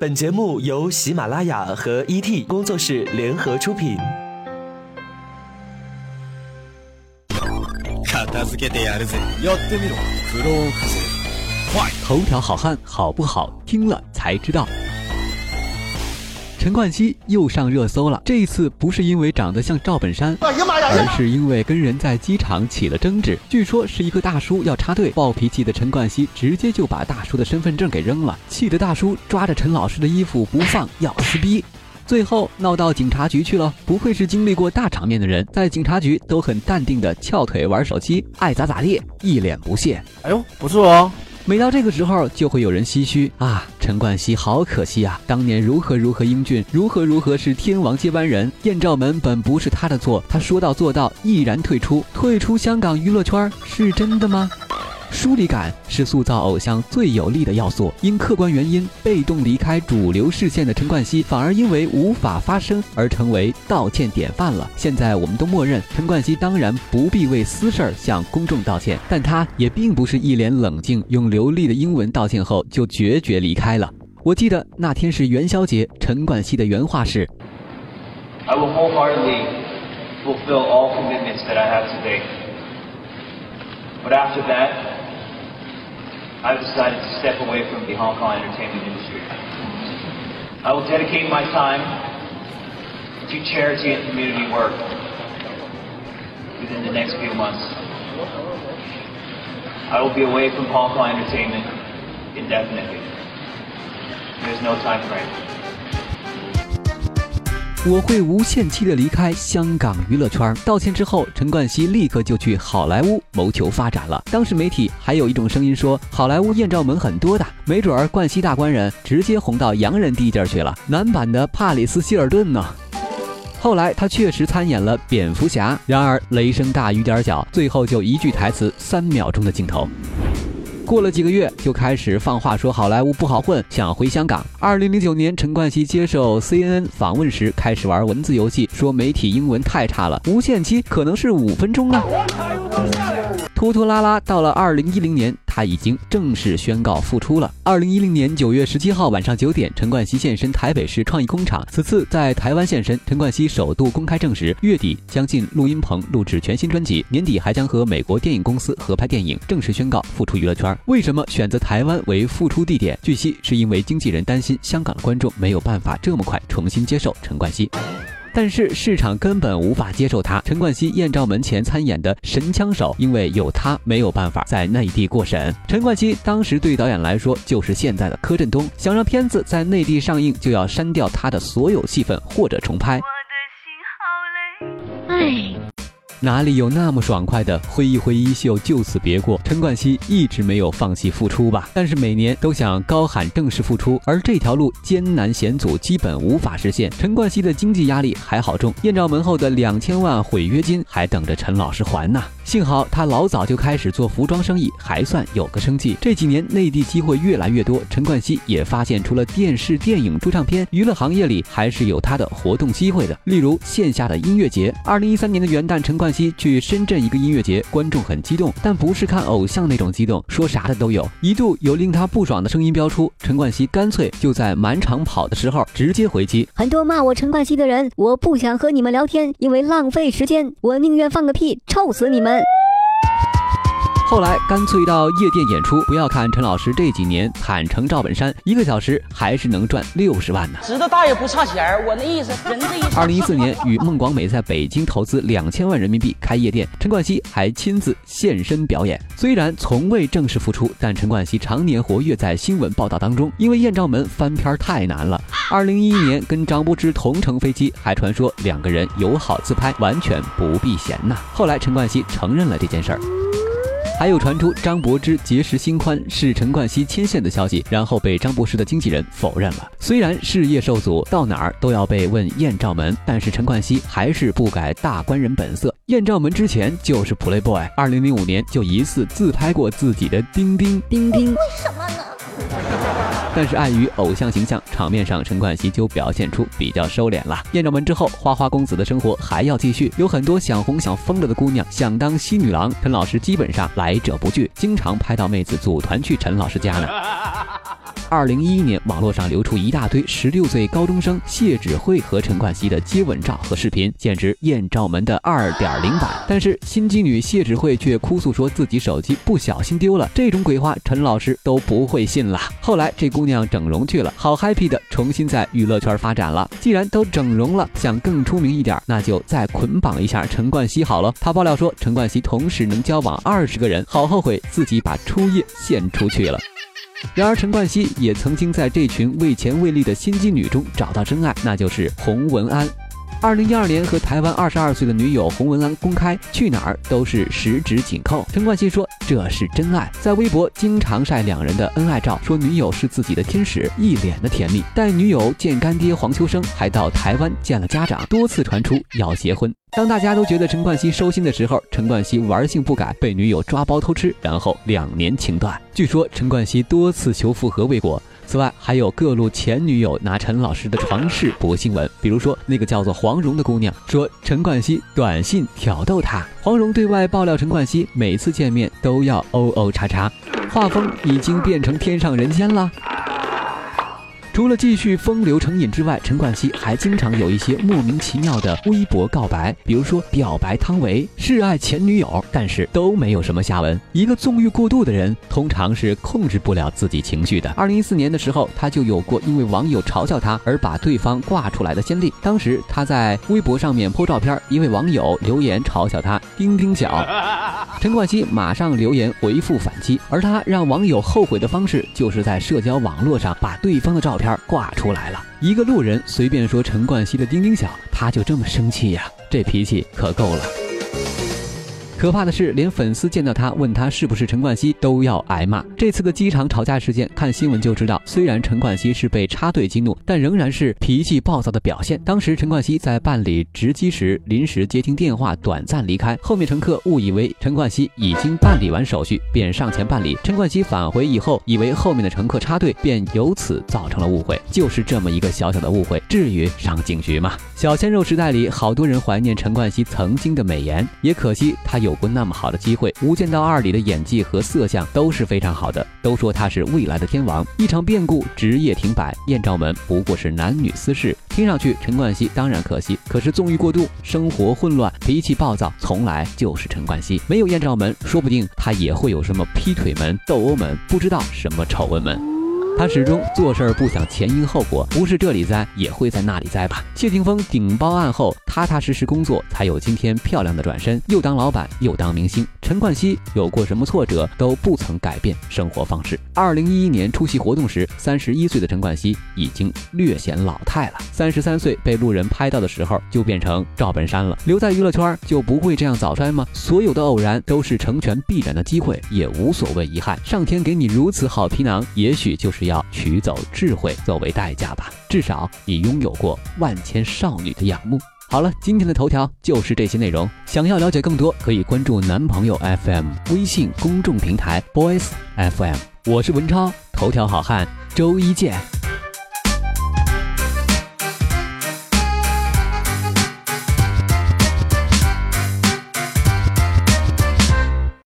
本节目由喜马拉雅和 ET 工作室联合出品。片付けてやるぜ。やってみろ。クローン風。头条好汉好不好？听了才知道。陈冠希又上热搜了，这一次不是因为长得像赵本山， 而是因为跟人在机场起了争执。据说是一个大叔要插队，暴脾气的陈冠希直接就把大叔的身份证给扔了，气得大叔抓着陈老师的衣服不放，要撕逼。最后闹到警察局去了。不愧是经历过大场面的人，在警察局都很淡定的翘腿玩手机，爱咋咋地，一脸不屑。哎呦，不错哦。每到这个时候，就会有人唏嘘啊，陈冠希好可惜啊！当年如何如何英俊，如何如何是天王接班人，艳照门本不是他的错，他说到做到，毅然退出，退出香港娱乐圈，是真的吗？疏离感是塑造偶像最有力的要素。因客观原因被动离开主流视线的陈冠希，反而因为无法发声而成为道歉典范了。现在我们都默认陈冠希当然不必为私事儿向公众道歉，但他也并不是一脸冷静，用流利的英文道歉后就决绝离开了。我记得那天是元宵节，陈冠希的原话是：“I will wholeheartedly fulfill all commitments that I have today, but after that.” I've decided to step away from the Hong Kong entertainment industry. I will dedicate my time to charity and community work within the next few months. I will be away from Hong Kong entertainment indefinitely. There's no time frame. 我会无限期的离开香港娱乐圈。道歉之后，陈冠希立刻就去好莱坞谋求发展了。当时媒体还有一种声音说，好莱坞艳照门很多的，没准儿冠希大官人直接红到洋人地界去了，男版的帕里斯希尔顿呢。后来他确实参演了蝙蝠侠，然而雷声大雨点小，最后就一句台词，三秒钟的镜头。过了几个月，就开始放话说好莱坞不好混，想回香港。二零零九年，陈冠希接受 CNN 访问时，开始玩文字游戏，说媒体英文太差了，无限期可能是五分钟呢。拖拖拉拉到了二零一零年，他已经正式宣告复出了。二零一零年九月十七号晚上九点，陈冠希现身台北市创意工厂。此次在台湾现身，陈冠希首度公开证实，月底将进录音棚录制全新专辑，年底还将和美国电影公司合拍电影，正式宣告复出娱乐圈。为什么选择台湾为复出地点？据悉是因为经纪人担心香港的观众没有办法这么快重新接受陈冠希。但是市场根本无法接受他。陈冠希艳照门前参演的《神枪手》，因为有他没有办法在内地过审。陈冠希当时对导演来说就是现在的柯震东，想让片子在内地上映，就要删掉他的所有戏份或者重拍。我的心好累哎。哪里有那么爽快的挥一挥衣袖就此别过？陈冠希一直没有放弃复出吧，但是每年都想高喊正式复出，而这条路艰难险阻，基本无法实现。陈冠希的经济压力还好重，艳照门后的两千万毁约金还等着陈老师还呢。幸好他老早就开始做服装生意，还算有个生计。这几年内地机会越来越多，陈冠希也发现，除了电视、电影、出唱片，娱乐行业里还是有他的活动机会的。例如线下的音乐节。二零一三年的元旦，陈冠去深圳一个音乐节，观众很激动，但不是看偶像那种激动，说啥的都有。一度有令他不爽的声音飙出，陈冠希干脆就在满场跑的时候直接回击。很多骂我陈冠希的人，我不想和你们聊天，因为浪费时间，我宁愿放个屁，臭死你们。后来干脆到夜店演出，不要看陈老师这几年坦诚赵本山，一个小时还是能赚六十万呢。知道大爷不差钱儿，我那意思，人这一。二零一四年与孟广美在北京投资两千万人民币开夜店，陈冠希还亲自现身表演。虽然从未正式复出，但陈冠希常年活跃在新闻报道当中，因为艳照门翻篇太难了。二零一一年跟张柏芝同乘飞机，还传说两个人友好自拍，完全不避嫌呐。后来陈冠希承认了这件事儿。还有传出张柏芝结识新欢是陈冠希牵线的消息，然后被张柏芝的经纪人否认了。虽然事业受阻，到哪儿都要被问艳照门，但是陈冠希还是不改大官人本色。艳照门之前就是 Playboy，二零零五年就疑似自拍过自己的丁丁丁丁。但是碍于偶像形象，场面上陈冠希就表现出比较收敛了。艳照门之后，花花公子的生活还要继续，有很多想红想疯了的姑娘想当西女郎，陈老师基本上来者不拒，经常拍到妹子组团去陈老师家呢。二零一一年，网络上流出一大堆十六岁高中生谢芷慧和陈冠希的接吻照和视频，简直艳照门的二点零版。但是心机女谢芷慧却哭诉说自己手机不小心丢了，这种鬼话陈老师都不会信了。后来这姑娘整容去了，好 happy 的重新在娱乐圈发展了。既然都整容了，想更出名一点，那就再捆绑一下陈冠希好了。她爆料说陈冠希同时能交往二十个人，好后悔自己把初夜献出去了。然而，陈冠希也曾经在这群为钱为利的心机女中找到真爱，那就是洪文安。二零一二年和台湾二十二岁的女友洪文安公开去哪儿都是十指紧扣。陈冠希说这是真爱，在微博经常晒两人的恩爱照，说女友是自己的天使，一脸的甜蜜。带女友见干爹黄秋生，还到台湾见了家长，多次传出要结婚。当大家都觉得陈冠希收心的时候，陈冠希玩性不改，被女友抓包偷吃，然后两年情断。据说陈冠希多次求复合未果。此外，还有各路前女友拿陈老师的床事博新闻，比如说那个叫做黄蓉的姑娘说陈冠希短信挑逗她，黄蓉对外爆料陈冠希每次见面都要哦哦叉叉，画风已经变成天上人间了。除了继续风流成瘾之外，陈冠希还经常有一些莫名其妙的微博告白，比如说表白汤唯、示爱前女友，但是都没有什么下文。一个纵欲过度的人，通常是控制不了自己情绪的。二零一四年的时候，他就有过因为网友嘲笑他而把对方挂出来的先例。当时他在微博上面 po 照片，一位网友留言嘲笑他丁丁小，陈冠希马上留言回复反击，而他让网友后悔的方式，就是在社交网络上把对方的照片。挂出来了，一个路人随便说陈冠希的丁丁小，他就这么生气呀？这脾气可够了。可怕的是，连粉丝见到他问他是不是陈冠希都要挨骂。这次的机场吵架事件，看新闻就知道，虽然陈冠希是被插队激怒，但仍然是脾气暴躁的表现。当时陈冠希在办理值机时临时接听电话，短暂离开，后面乘客误以为陈冠希已经办理完手续，便上前办理。陈冠希返回以后，以为后面的乘客插队，便由此造成了误会。就是这么一个小小的误会，至于上警局吗？小鲜肉时代里，好多人怀念陈冠希曾经的美颜，也可惜他有。有过那么好的机会，《无间道二》里的演技和色相都是非常好的，都说他是未来的天王。一场变故，职业停摆，艳照门不过是男女私事。听上去陈冠希当然可惜，可是纵欲过度，生活混乱，脾气暴躁，从来就是陈冠希。没有艳照门，说不定他也会有什么劈腿门、斗殴门，不知道什么丑闻门。他始终做事儿不想前因后果，不是这里栽也会在那里栽吧。谢霆锋顶包案后，踏踏实实工作，才有今天漂亮的转身，又当老板又当明星。陈冠希有过什么挫折都不曾改变生活方式。二零一一年出席活动时，三十一岁的陈冠希已经略显老态了。三十三岁被路人拍到的时候，就变成赵本山了。留在娱乐圈就不会这样早衰吗？所有的偶然都是成全必然的机会，也无所谓遗憾。上天给你如此好皮囊，也许就是是。要取走智慧作为代价吧，至少你拥有过万千少女的仰慕。好了，今天的头条就是这些内容。想要了解更多，可以关注男朋友 FM 微信公众平台 Boys FM。我是文超，头条好汉，周一见。